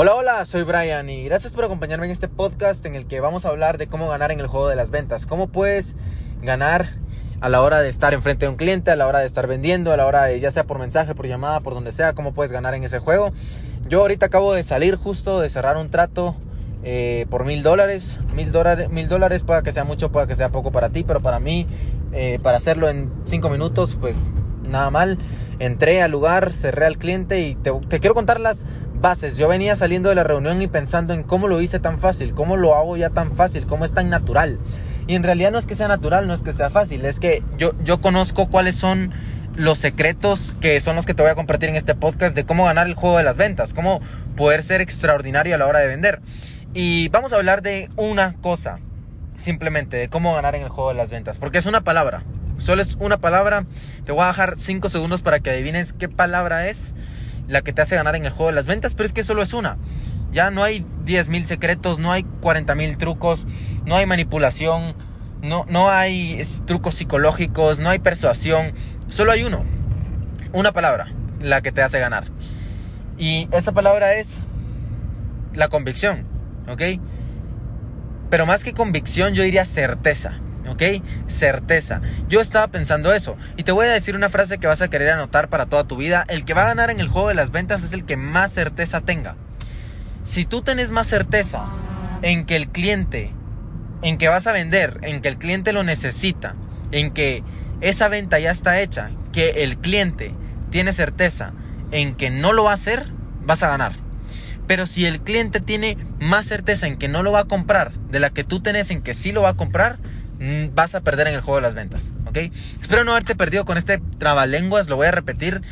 Hola, hola, soy Brian y gracias por acompañarme en este podcast en el que vamos a hablar de cómo ganar en el juego de las ventas. Cómo puedes ganar a la hora de estar enfrente de un cliente, a la hora de estar vendiendo, a la hora de ya sea por mensaje, por llamada, por donde sea, cómo puedes ganar en ese juego. Yo ahorita acabo de salir justo de cerrar un trato eh, por mil dólares. Mil dólares, mil dólares pueda que sea mucho, pueda que sea poco para ti, pero para mí, eh, para hacerlo en cinco minutos, pues nada mal. Entré al lugar, cerré al cliente y te, te quiero contar las bases. Yo venía saliendo de la reunión y pensando en cómo lo hice tan fácil, cómo lo hago ya tan fácil, cómo es tan natural. Y en realidad no es que sea natural, no es que sea fácil, es que yo, yo conozco cuáles son los secretos que son los que te voy a compartir en este podcast de cómo ganar el juego de las ventas, cómo poder ser extraordinario a la hora de vender. Y vamos a hablar de una cosa, simplemente, de cómo ganar en el juego de las ventas, porque es una palabra, solo es una palabra. Te voy a dejar 5 segundos para que adivines qué palabra es la que te hace ganar en el juego de las ventas, pero es que solo es una. Ya no hay 10.000 secretos, no hay 40.000 trucos, no hay manipulación, no, no hay trucos psicológicos, no hay persuasión, solo hay uno. Una palabra, la que te hace ganar. Y esa palabra es la convicción, ¿ok? Pero más que convicción, yo diría certeza. ¿Ok? Certeza. Yo estaba pensando eso. Y te voy a decir una frase que vas a querer anotar para toda tu vida. El que va a ganar en el juego de las ventas es el que más certeza tenga. Si tú tienes más certeza en que el cliente, en que vas a vender, en que el cliente lo necesita, en que esa venta ya está hecha, que el cliente tiene certeza en que no lo va a hacer, vas a ganar. Pero si el cliente tiene más certeza en que no lo va a comprar de la que tú tenés en que sí lo va a comprar, vas a perder en el juego de las ventas, ¿ok? Espero no haberte perdido con este trabalenguas, lo voy a repetir.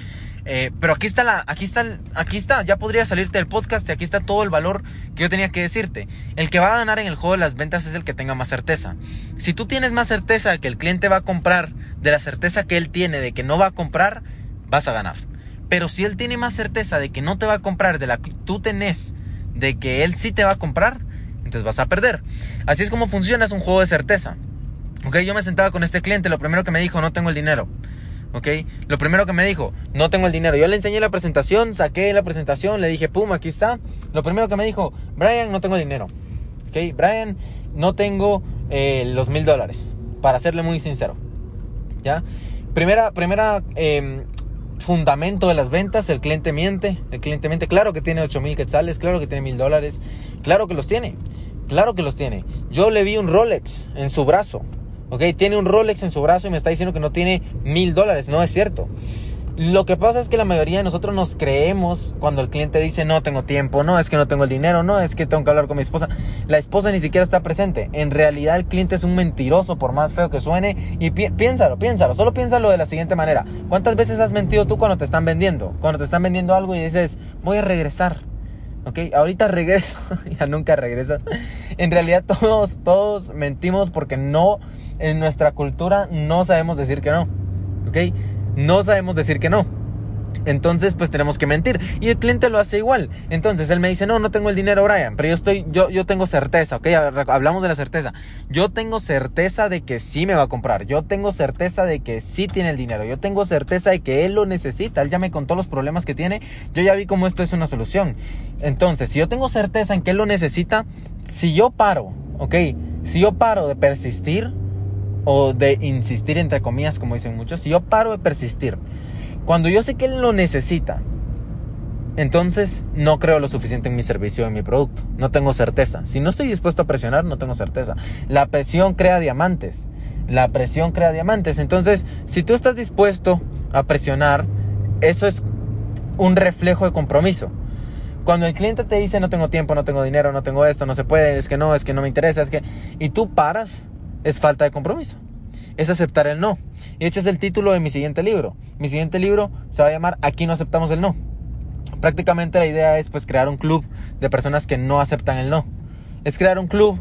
Eh, pero aquí está la, aquí está, aquí está, ya podría salirte del podcast y aquí está todo el valor que yo tenía que decirte. El que va a ganar en el juego de las ventas es el que tenga más certeza. Si tú tienes más certeza de que el cliente va a comprar, de la certeza que él tiene de que no va a comprar, vas a ganar. Pero si él tiene más certeza de que no te va a comprar, de la que tú tenés de que él sí te va a comprar, entonces vas a perder. Así es como funciona, es un juego de certeza. Ok, yo me sentaba con este cliente, lo primero que me dijo, no tengo el dinero. Ok, lo primero que me dijo, no tengo el dinero. Yo le enseñé la presentación, saqué la presentación, le dije, pum, aquí está. Lo primero que me dijo, Brian, no tengo dinero. Ok, Brian, no tengo eh, los mil dólares, para serle muy sincero. ¿Ya? Primera, primera em, fundamento de las ventas, el cliente miente, el cliente miente, claro que tiene 8 mil quetzales, claro que tiene mil dólares, claro que los tiene, claro que los tiene. Yo le vi un Rolex en su brazo, ¿ok? Tiene un Rolex en su brazo y me está diciendo que no tiene mil dólares. No es cierto. Lo que pasa es que la mayoría de nosotros nos creemos cuando el cliente dice no tengo tiempo, no es que no tengo el dinero, no es que tengo que hablar con mi esposa. La esposa ni siquiera está presente. En realidad el cliente es un mentiroso por más feo que suene. Y piénsalo, piénsalo, solo piénsalo de la siguiente manera. ¿Cuántas veces has mentido tú cuando te están vendiendo? Cuando te están vendiendo algo y dices voy a regresar. ¿ok? Ahorita regreso, ya nunca regresas. En realidad todos, todos mentimos porque no en nuestra cultura no sabemos decir que no. ¿Ok? No sabemos decir que no. Entonces, pues tenemos que mentir. Y el cliente lo hace igual. Entonces, él me dice, no, no tengo el dinero, Brian. Pero yo estoy, yo, yo tengo certeza, ¿ok? Hablamos de la certeza. Yo tengo certeza de que sí me va a comprar. Yo tengo certeza de que sí tiene el dinero. Yo tengo certeza de que él lo necesita. Él ya me contó los problemas que tiene. Yo ya vi cómo esto es una solución. Entonces, si yo tengo certeza en que él lo necesita, si yo paro, ¿ok? Si yo paro de persistir, o de insistir entre comillas, como dicen muchos, si yo paro de persistir, cuando yo sé que él lo necesita, entonces no creo lo suficiente en mi servicio en mi producto. No tengo certeza. Si no estoy dispuesto a presionar, no tengo certeza. La presión crea diamantes. La presión crea diamantes. Entonces, si tú estás dispuesto a presionar, eso es un reflejo de compromiso. Cuando el cliente te dice no tengo tiempo, no tengo dinero, no tengo esto, no se puede, es que no, es que no me interesa, es que... Y tú paras, es falta de compromiso. Es aceptar el no. Y de hecho es el título de mi siguiente libro. Mi siguiente libro se va a llamar Aquí no aceptamos el no. Prácticamente la idea es pues crear un club de personas que no aceptan el no. Es crear un club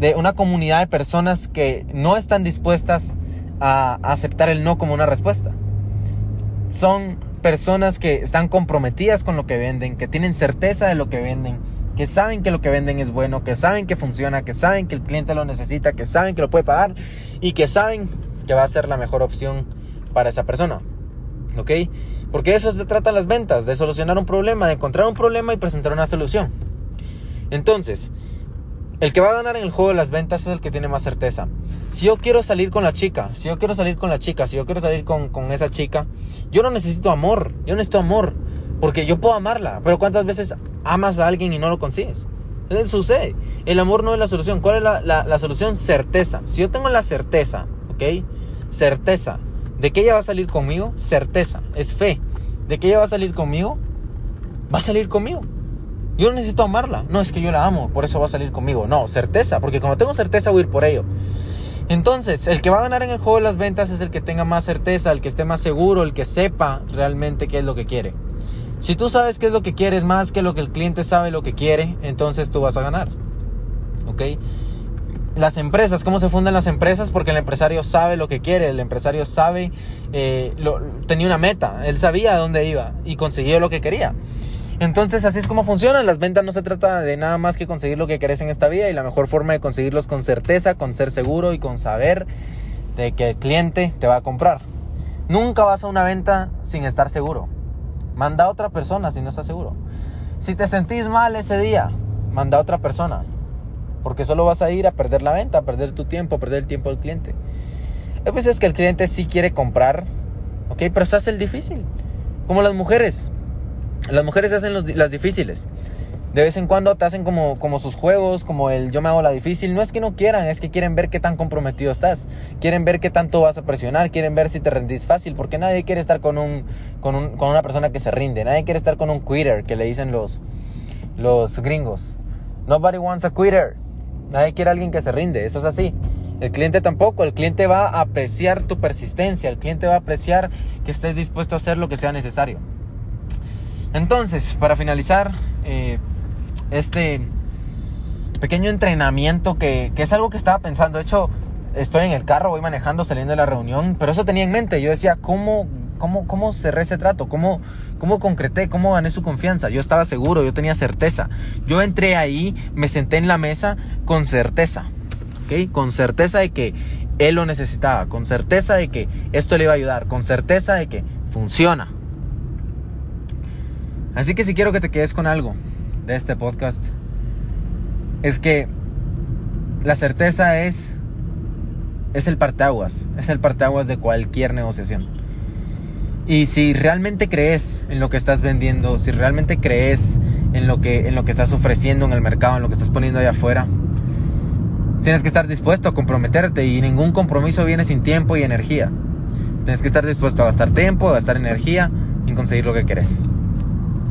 de una comunidad de personas que no están dispuestas a aceptar el no como una respuesta. Son personas que están comprometidas con lo que venden, que tienen certeza de lo que venden, que saben que lo que venden es bueno, que saben que funciona, que saben que el cliente lo necesita, que saben que lo puede pagar y que saben que va a ser la mejor opción para esa persona. ¿Ok? Porque de eso se tratan las ventas, de solucionar un problema, de encontrar un problema y presentar una solución. Entonces, el que va a ganar en el juego de las ventas es el que tiene más certeza. Si yo quiero salir con la chica, si yo quiero salir con la chica, si yo quiero salir con, con esa chica, yo no necesito amor, yo necesito amor. Porque yo puedo amarla, pero ¿cuántas veces amas a alguien y no lo consigues? Eso sucede. El amor no es la solución. ¿Cuál es la, la, la solución? Certeza. Si yo tengo la certeza, ¿ok? Certeza de que ella va a salir conmigo, certeza, es fe. De que ella va a salir conmigo, va a salir conmigo. Yo no necesito amarla. No, es que yo la amo, por eso va a salir conmigo. No, certeza, porque como tengo certeza voy a ir por ello. Entonces, el que va a ganar en el juego de las ventas es el que tenga más certeza, el que esté más seguro, el que sepa realmente qué es lo que quiere. Si tú sabes qué es lo que quieres más que lo que el cliente sabe lo que quiere, entonces tú vas a ganar. ¿Ok? Las empresas, ¿cómo se fundan las empresas? Porque el empresario sabe lo que quiere, el empresario sabe, eh, lo, tenía una meta, él sabía a dónde iba y consiguió lo que quería. Entonces así es como funcionan. Las ventas no se trata de nada más que conseguir lo que querés en esta vida y la mejor forma de conseguirlos con certeza, con ser seguro y con saber de que el cliente te va a comprar. Nunca vas a una venta sin estar seguro. Manda a otra persona si no estás seguro. Si te sentís mal ese día, manda a otra persona. Porque solo vas a ir a perder la venta, a perder tu tiempo, a perder el tiempo del cliente. Hay veces que el cliente sí quiere comprar, ¿ok? Pero se hace el difícil. Como las mujeres. Las mujeres hacen las difíciles. De vez en cuando te hacen como, como sus juegos, como el yo me hago la difícil. No es que no quieran, es que quieren ver qué tan comprometido estás. Quieren ver qué tanto vas a presionar, quieren ver si te rendís fácil. Porque nadie quiere estar con, un, con, un, con una persona que se rinde. Nadie quiere estar con un quitter, que le dicen los, los gringos. Nobody wants a quitter. Nadie quiere a alguien que se rinde. Eso es así. El cliente tampoco, el cliente va a apreciar tu persistencia, el cliente va a apreciar que estés dispuesto a hacer lo que sea necesario. Entonces, para finalizar, eh, este pequeño entrenamiento que, que, es algo que estaba pensando. De hecho, estoy en el carro, voy manejando, saliendo de la reunión, pero eso tenía en mente. Yo decía, ¿cómo, cómo, cómo cerré ese trato? ¿Cómo, ¿Cómo concreté? ¿Cómo gané su confianza? Yo estaba seguro, yo tenía certeza. Yo entré ahí, me senté en la mesa con certeza. ¿Ok? Con certeza de que él lo necesitaba, con certeza de que esto le iba a ayudar, con certeza de que funciona. Así que si quiero que te quedes con algo de este podcast, es que la certeza es, es el parteaguas, es el parteaguas de cualquier negociación. Y si realmente crees en lo que estás vendiendo, si realmente crees en lo que, en lo que estás ofreciendo en el mercado, en lo que estás poniendo allá afuera, tienes que estar dispuesto a comprometerte y ningún compromiso viene sin tiempo y energía. Tienes que estar dispuesto a gastar tiempo, a gastar energía en conseguir lo que quieres.